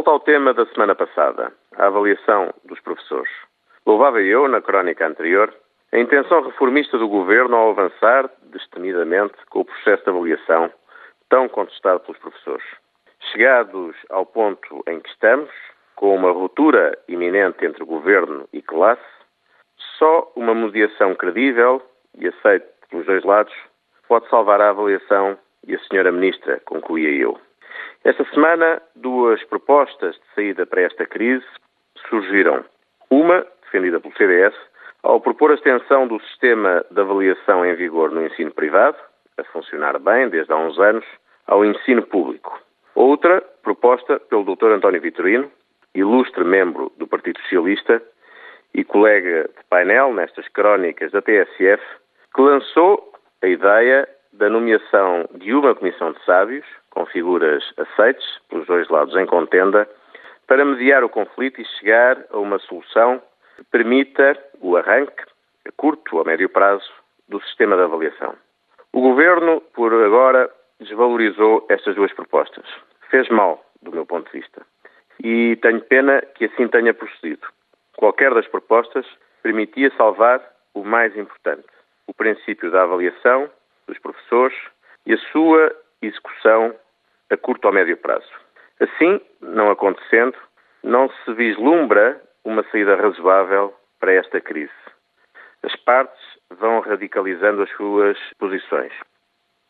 Volto ao tema da semana passada, a avaliação dos professores. Louvava eu, na crónica anterior, a intenção reformista do governo ao avançar destemidamente com o processo de avaliação tão contestado pelos professores. Chegados ao ponto em que estamos, com uma ruptura iminente entre governo e classe, só uma mediação credível e aceita pelos dois lados pode salvar a avaliação e a senhora ministra, concluía eu. Esta semana, duas propostas de saída para esta crise surgiram. Uma, defendida pelo CDS, ao propor a extensão do sistema de avaliação em vigor no ensino privado, a funcionar bem desde há uns anos, ao ensino público. Outra, proposta pelo Dr. António Vitorino, ilustre membro do Partido Socialista e colega de painel nestas crónicas da TSF, que lançou a ideia da nomeação de uma comissão de sábios, com figuras aceites pelos dois lados em contenda, para mediar o conflito e chegar a uma solução que permita o arranque, a curto ou médio prazo, do sistema de avaliação. O Governo, por agora, desvalorizou estas duas propostas. Fez mal, do meu ponto de vista. E tenho pena que assim tenha procedido. Qualquer das propostas permitia salvar o mais importante, o princípio da avaliação dos professores e a sua execução a curto ou médio prazo. Assim, não acontecendo, não se vislumbra uma saída razoável para esta crise. As partes vão radicalizando as suas posições.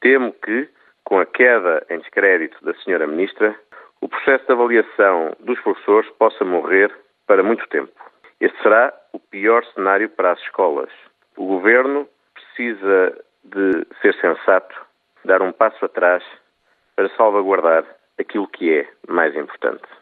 Temo que, com a queda em descrédito da senhora ministra, o processo de avaliação dos professores possa morrer para muito tempo. Este será o pior cenário para as escolas. O governo precisa de ser sensato, dar um passo atrás para salvaguardar aquilo que é mais importante.